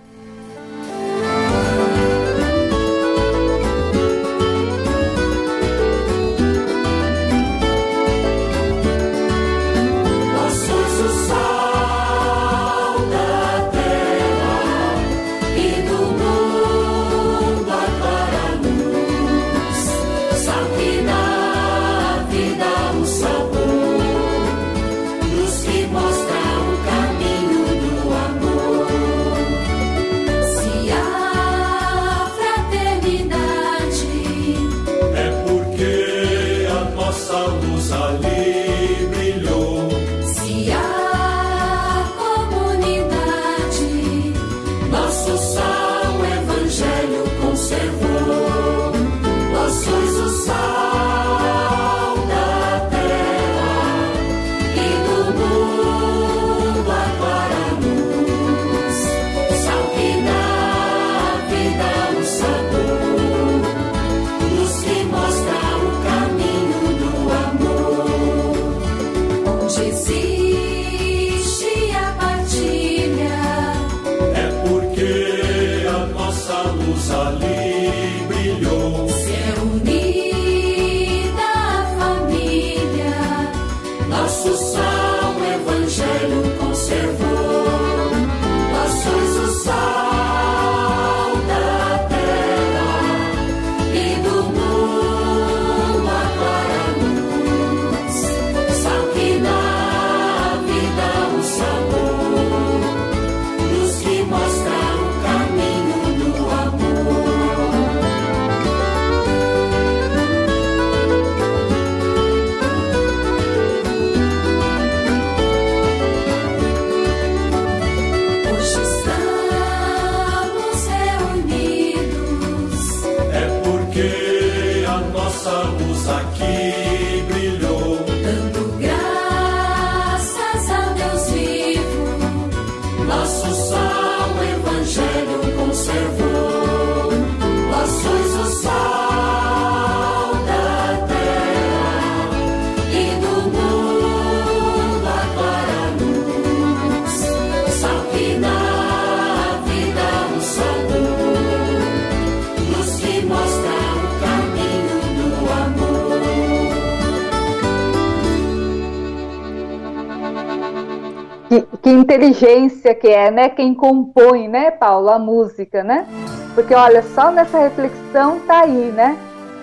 Inteligência que é, né? Quem compõe, né, Paulo, a música, né? Porque olha, só nessa reflexão tá aí, né?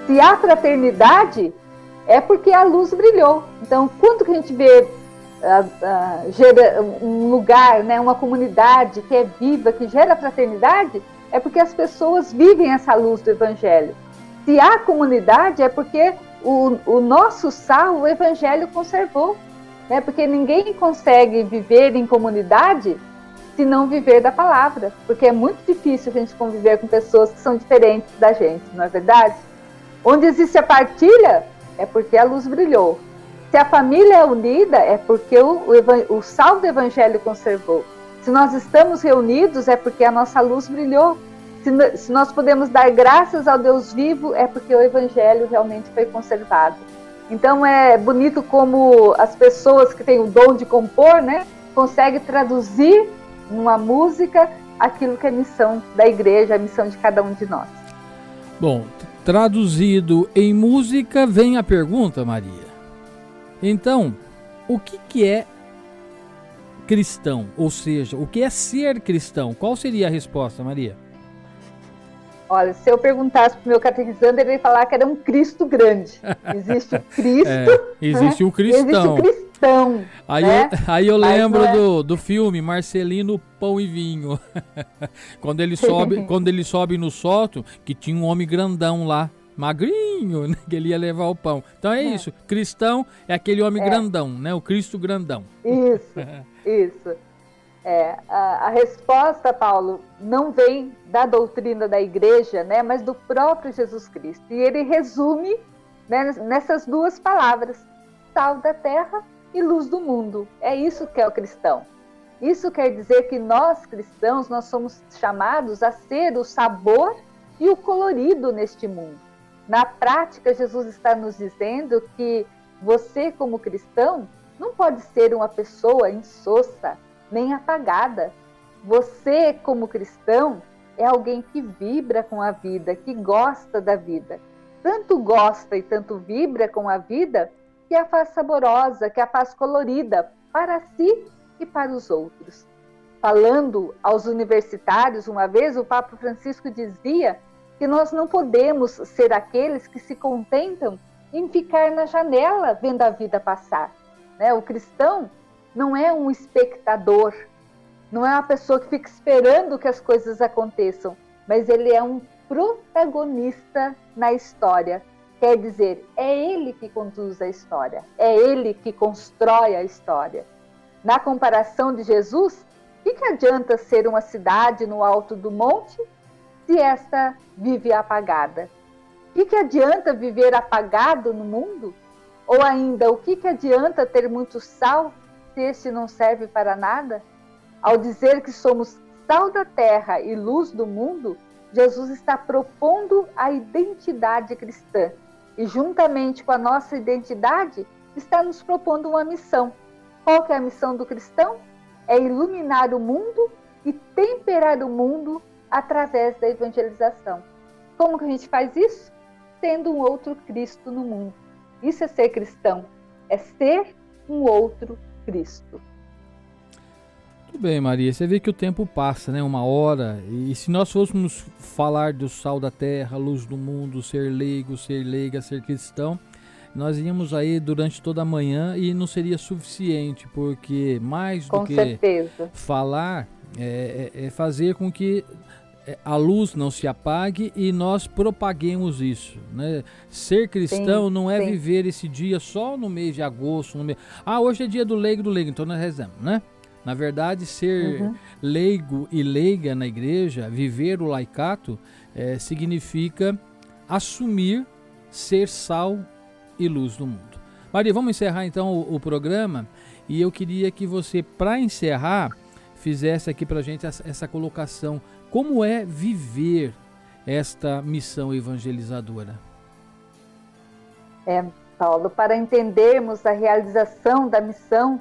Se há fraternidade, é porque a luz brilhou. Então, quando que a gente vê uh, uh, gera um lugar, né, uma comunidade que é viva, que gera fraternidade, é porque as pessoas vivem essa luz do Evangelho. Se há comunidade, é porque o, o nosso sal, o Evangelho conservou né? Porque ninguém consegue viver em comunidade se não viver da palavra, porque é muito difícil a gente conviver com pessoas que são diferentes da gente, não é verdade? Onde existe a partilha, é porque a luz brilhou. Se a família é unida, é porque o, o, o sal do evangelho conservou. Se nós estamos reunidos, é porque a nossa luz brilhou. Se, se nós podemos dar graças ao Deus vivo, é porque o evangelho realmente foi conservado. Então é bonito como as pessoas que têm o dom de compor, né, conseguem traduzir numa música aquilo que é missão da igreja, a missão de cada um de nós. Bom, traduzido em música, vem a pergunta, Maria. Então, o que, que é cristão? Ou seja, o que é ser cristão? Qual seria a resposta, Maria? Olha, se eu perguntasse para o meu catequizando, ele ia falar que era um Cristo grande. Existe o Cristo. É, existe né? o cristão. Existe o, cristão. Aí, né? eu, aí eu lembro é... do, do filme Marcelino Pão e Vinho. quando ele sobe, quando ele sobe no sótão, que tinha um homem grandão lá, magrinho, né, que ele ia levar o pão. Então é, é. isso, cristão é aquele homem é. grandão, né? O Cristo grandão. Isso, isso. É, a, a, resposta, Paulo, não vem da doutrina da igreja, né, mas do próprio Jesus Cristo. E ele resume né, nessas duas palavras: sal da terra e luz do mundo. É isso que é o cristão. Isso quer dizer que nós cristãos nós somos chamados a ser o sabor e o colorido neste mundo. Na prática, Jesus está nos dizendo que você, como cristão, não pode ser uma pessoa insossa, nem apagada. Você, como cristão, é alguém que vibra com a vida, que gosta da vida. Tanto gosta e tanto vibra com a vida que a faz saborosa, que a faz colorida para si e para os outros. Falando aos universitários, uma vez o Papa Francisco dizia que nós não podemos ser aqueles que se contentam em ficar na janela vendo a vida passar. Né? O cristão não é um espectador, não é uma pessoa que fica esperando que as coisas aconteçam, mas ele é um protagonista na história. Quer dizer, é ele que conduz a história, é ele que constrói a história. Na comparação de Jesus, o que, que adianta ser uma cidade no alto do monte se esta vive apagada? O que, que adianta viver apagado no mundo? Ou ainda, o que, que adianta ter muito sal se este não serve para nada? Ao dizer que somos sal da terra e luz do mundo, Jesus está propondo a identidade cristã e, juntamente com a nossa identidade, está nos propondo uma missão. Qual que é a missão do cristão? É iluminar o mundo e temperar o mundo através da evangelização. Como que a gente faz isso? Tendo um outro Cristo no mundo. Isso é ser cristão, é ser um outro Cristo. Tudo bem, Maria. Você vê que o tempo passa, né? Uma hora. E se nós fôssemos falar do sal da terra, luz do mundo, ser leigo, ser leiga, ser cristão, nós íamos aí durante toda a manhã e não seria suficiente, porque mais do com que certeza. falar é, é, é fazer com que a luz não se apague e nós propaguemos isso. Né? Ser cristão sim, não é sim. viver esse dia só no mês de agosto. No mês... Ah, hoje é dia do leigo do leigo, então nós rezamos, né? Na verdade, ser uhum. leigo e leiga na igreja, viver o laicato, é, significa assumir ser sal e luz do mundo. Maria, vamos encerrar então o, o programa e eu queria que você, para encerrar, fizesse aqui para a gente essa, essa colocação como é viver esta missão evangelizadora? É, Paulo, para entendermos a realização da missão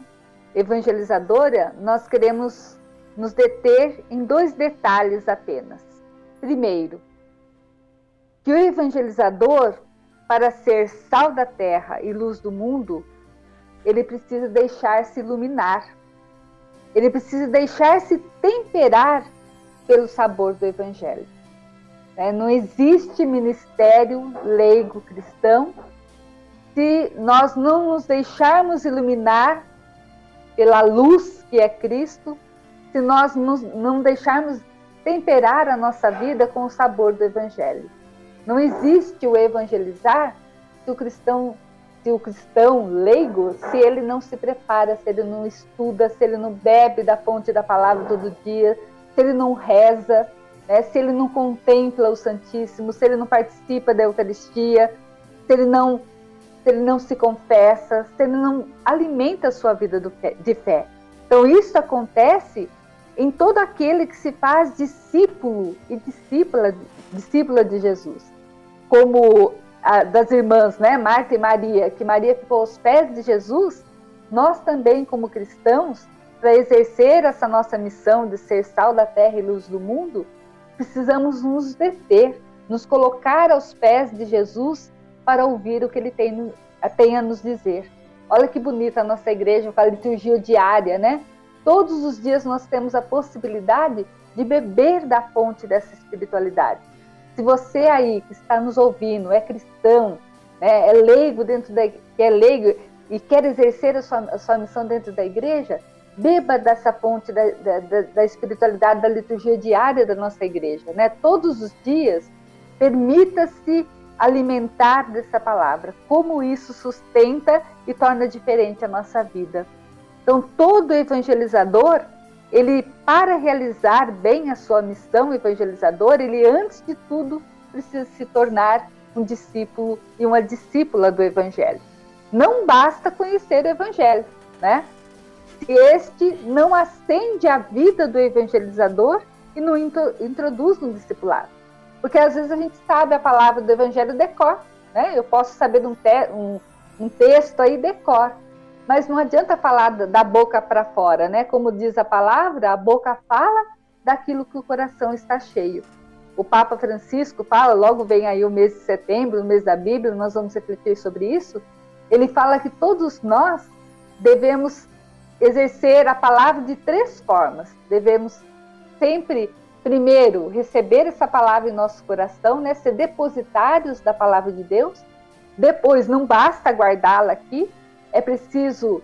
evangelizadora, nós queremos nos deter em dois detalhes apenas. Primeiro, que o evangelizador, para ser sal da terra e luz do mundo, ele precisa deixar-se iluminar. Ele precisa deixar-se temperar pelo sabor do Evangelho. É, não existe ministério leigo cristão se nós não nos deixarmos iluminar pela luz que é Cristo, se nós nos, não deixarmos temperar a nossa vida com o sabor do Evangelho. Não existe o evangelizar se o cristão, se o cristão leigo, se ele não se prepara, se ele não estuda, se ele não bebe da fonte da palavra todo dia, se ele não reza, né, se ele não contempla o Santíssimo, se ele não participa da Eucaristia, se ele não, se ele não se confessa, se ele não alimenta a sua vida de fé. Então isso acontece em todo aquele que se faz discípulo e discípula, discípula de Jesus. Como a, das irmãs, né, Marta e Maria, que Maria ficou aos pés de Jesus, nós também, como cristãos, para exercer essa nossa missão de ser sal da terra e luz do mundo, precisamos nos deter, nos colocar aos pés de Jesus para ouvir o que ele tem, tem a nos dizer. Olha que bonita a nossa igreja com a liturgia diária, né? Todos os dias nós temos a possibilidade de beber da fonte dessa espiritualidade. Se você aí que está nos ouvindo é cristão, né, é leigo dentro da que é leigo, e quer exercer a sua, a sua missão dentro da igreja, beba dessa fonte da, da, da, espiritualidade, da liturgia diária da nossa igreja. Né? Todos os dias, permita-se alimentar dessa palavra, como isso sustenta e torna diferente a nossa vida. Então, todo evangelizador, ele, para realizar bem a sua missão evangelizadora, ele, antes de tudo, precisa se tornar um discípulo e uma discípula do Evangelho. Não basta conhecer o Evangelho, né? Se este não acende a vida do evangelizador e não introduz no discipulado. Porque às vezes a gente sabe a palavra do Evangelho decor, né? Eu posso saber um, te um, um texto aí decor, mas não adianta falar da boca para fora, né? Como diz a palavra, a boca fala daquilo que o coração está cheio. O Papa Francisco fala, logo vem aí o mês de setembro, o mês da Bíblia, nós vamos refletir sobre isso. Ele fala que todos nós devemos exercer a palavra de três formas. Devemos sempre, primeiro, receber essa palavra em nosso coração, né, ser depositários da palavra de Deus. Depois, não basta guardá-la aqui, é preciso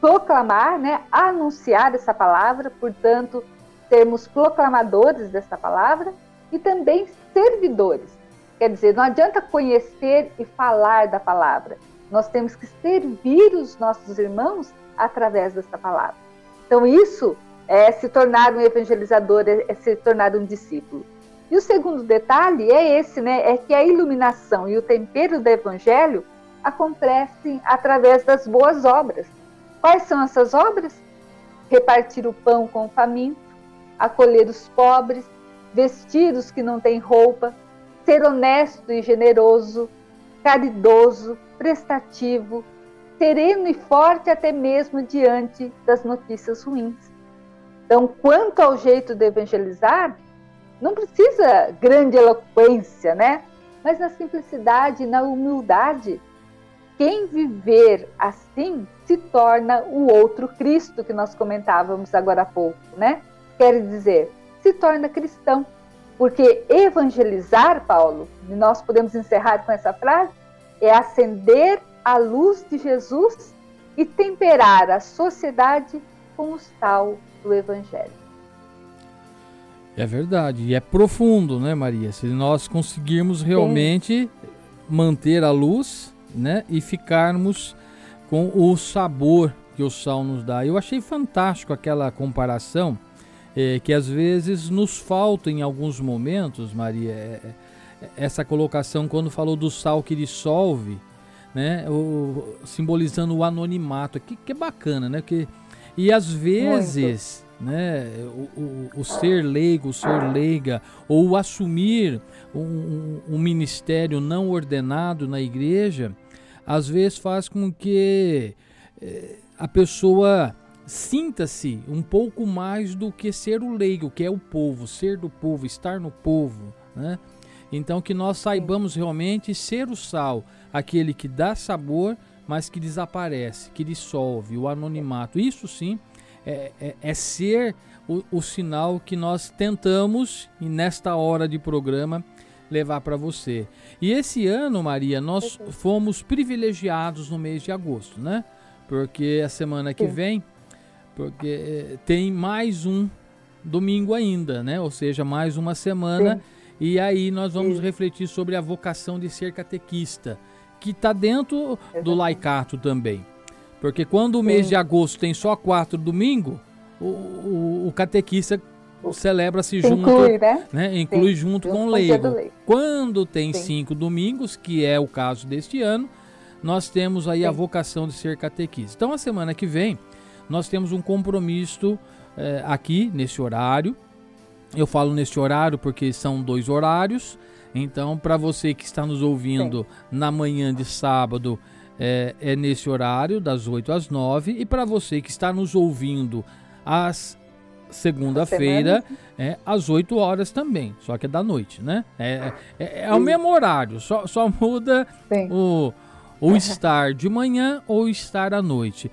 proclamar, né, anunciar essa palavra, portanto, sermos proclamadores dessa palavra e também servidores. Quer dizer, não adianta conhecer e falar da palavra. Nós temos que servir os nossos irmãos através dessa palavra. Então, isso é se tornar um evangelizador, é, é se tornar um discípulo. E o segundo detalhe é esse, né? É que a iluminação e o tempero do evangelho acontecem através das boas obras. Quais são essas obras? Repartir o pão com o faminto, acolher os pobres, vestir os que não têm roupa, ser honesto e generoso, caridoso, prestativo, sereno e forte até mesmo diante das notícias ruins. Então, quanto ao jeito de evangelizar, não precisa grande eloquência, né? Mas na simplicidade, na humildade. Quem viver assim se torna o outro Cristo que nós comentávamos agora há pouco, né? Quer dizer, se torna cristão. Porque evangelizar, Paulo, e nós podemos encerrar com essa frase, é acender a luz de Jesus e temperar a sociedade com o sal do Evangelho. É verdade, e é profundo, né, Maria? Se nós conseguirmos realmente Sim. manter a luz, né, e ficarmos com o sabor que o sal nos dá. Eu achei fantástico aquela comparação é, que às vezes nos falta em alguns momentos, Maria, é, essa colocação quando falou do sal que dissolve né? O, simbolizando o anonimato, que, que é bacana, né? Que, e às vezes, Muito. né, o, o, o, ser leigo, o ser leiga, ou assumir um, um ministério não ordenado na igreja, às vezes faz com que eh, a pessoa sinta-se um pouco mais do que ser o leigo, que é o povo, ser do povo, estar no povo, né? Então que nós saibamos realmente ser o sal, aquele que dá sabor, mas que desaparece, que dissolve, o anonimato. Isso sim é, é, é ser o, o, sinal que nós tentamos, e nesta hora de programa, levar para você. E esse ano, Maria, nós fomos privilegiados no mês de agosto, né? Porque a semana que vem, porque é, tem mais um domingo ainda, né? Ou seja, mais uma semana. Sim. E aí nós vamos Sim. refletir sobre a vocação de ser catequista que está dentro do laicato também. Porque quando o mês de agosto tem só quatro domingos, o, o, o catequista celebra-se junto, inclui, né? né? Inclui Sim, junto com o leigo. leigo. Quando tem Sim. cinco domingos, que é o caso deste ano, nós temos aí Sim. a vocação de ser catequista. Então, a semana que vem, nós temos um compromisso é, aqui, nesse horário. Eu falo nesse horário porque são dois horários. Então, para você que está nos ouvindo Sim. na manhã de sábado, é, é, nesse horário, das 8 às 9. E para você que está nos ouvindo às segunda-feira, é às 8 horas também, só que é da noite, né? É, é, é o mesmo horário, só, só muda o, o estar de manhã ou estar à noite.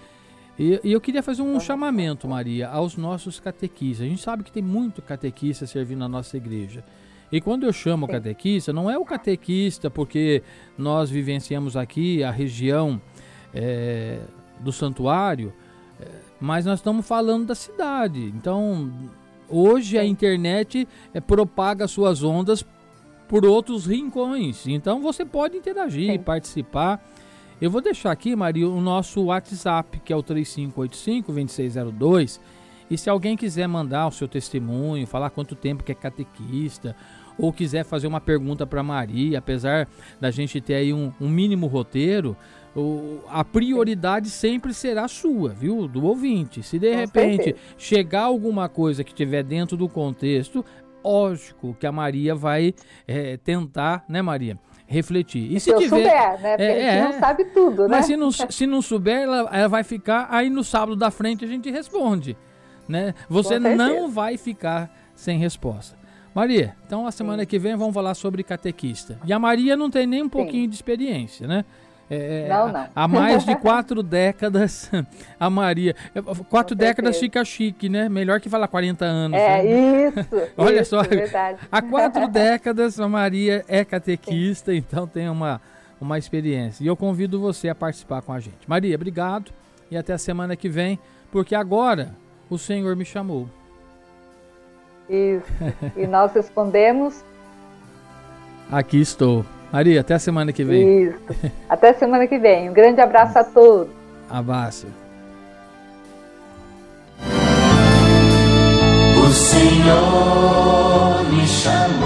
E, e, eu queria fazer um chamamento, Maria, aos nossos catequistas. A gente sabe que tem muito catequista servindo na nossa igreja. E quando eu chamo Sim. catequista, não é o catequista porque nós vivenciamos aqui a região é, do santuário, é, mas nós estamos falando da cidade. Então, hoje a internet é, propaga suas ondas por outros rincões. Então, você pode interagir, Sim. participar. Eu vou deixar aqui, Maria, o nosso WhatsApp, que é o 3585-2602. E se alguém quiser mandar o seu testemunho, falar quanto tempo que é catequista, ou quiser fazer uma pergunta para Maria, apesar da gente ter aí um, um mínimo roteiro, o, a prioridade sempre será sua, viu? Do ouvinte. Se de Com repente certeza. chegar alguma coisa que estiver dentro do contexto, lógico que a Maria vai é, tentar, né, Maria? Refletir. E se, se tiver, souber, né? Porque é, a gente é, não sabe tudo, né? Mas se não, se não souber, ela, ela vai ficar. Aí no sábado da frente a gente responde. Né? Você não vai ficar sem resposta. Maria, então a semana Sim. que vem vamos falar sobre catequista. E a Maria não tem nem um pouquinho Sim. de experiência, né? É, não, não. Há mais de quatro décadas, a Maria. Quatro Com décadas fica chique, né? Melhor que falar 40 anos. É, né? isso. Olha isso, só. Verdade. Há quatro décadas a Maria é catequista, Sim. então tem uma, uma experiência. E eu convido você a participar com a gente. Maria, obrigado e até a semana que vem, porque agora o Senhor me chamou. Isso. E nós respondemos. Aqui estou. Maria, até a semana que vem. Isso. Até a semana que vem. Um grande abraço a todos. Abraço. O Senhor me chamou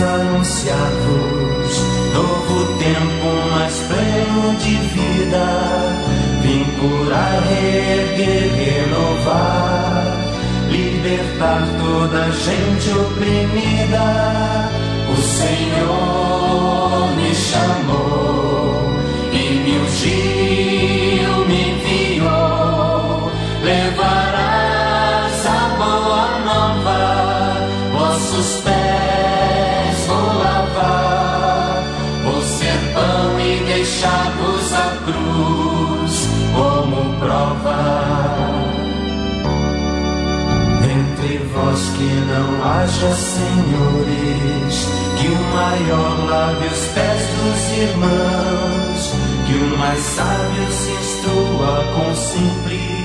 Anunciar-vos novo tempo mais pleno de vida. Vim curar, reerguer, renovar, libertar toda gente oprimida. O Senhor me chamou vós que não haja senhores, que o maior lave os pés dos irmãos que o mais sábio se instrua com simples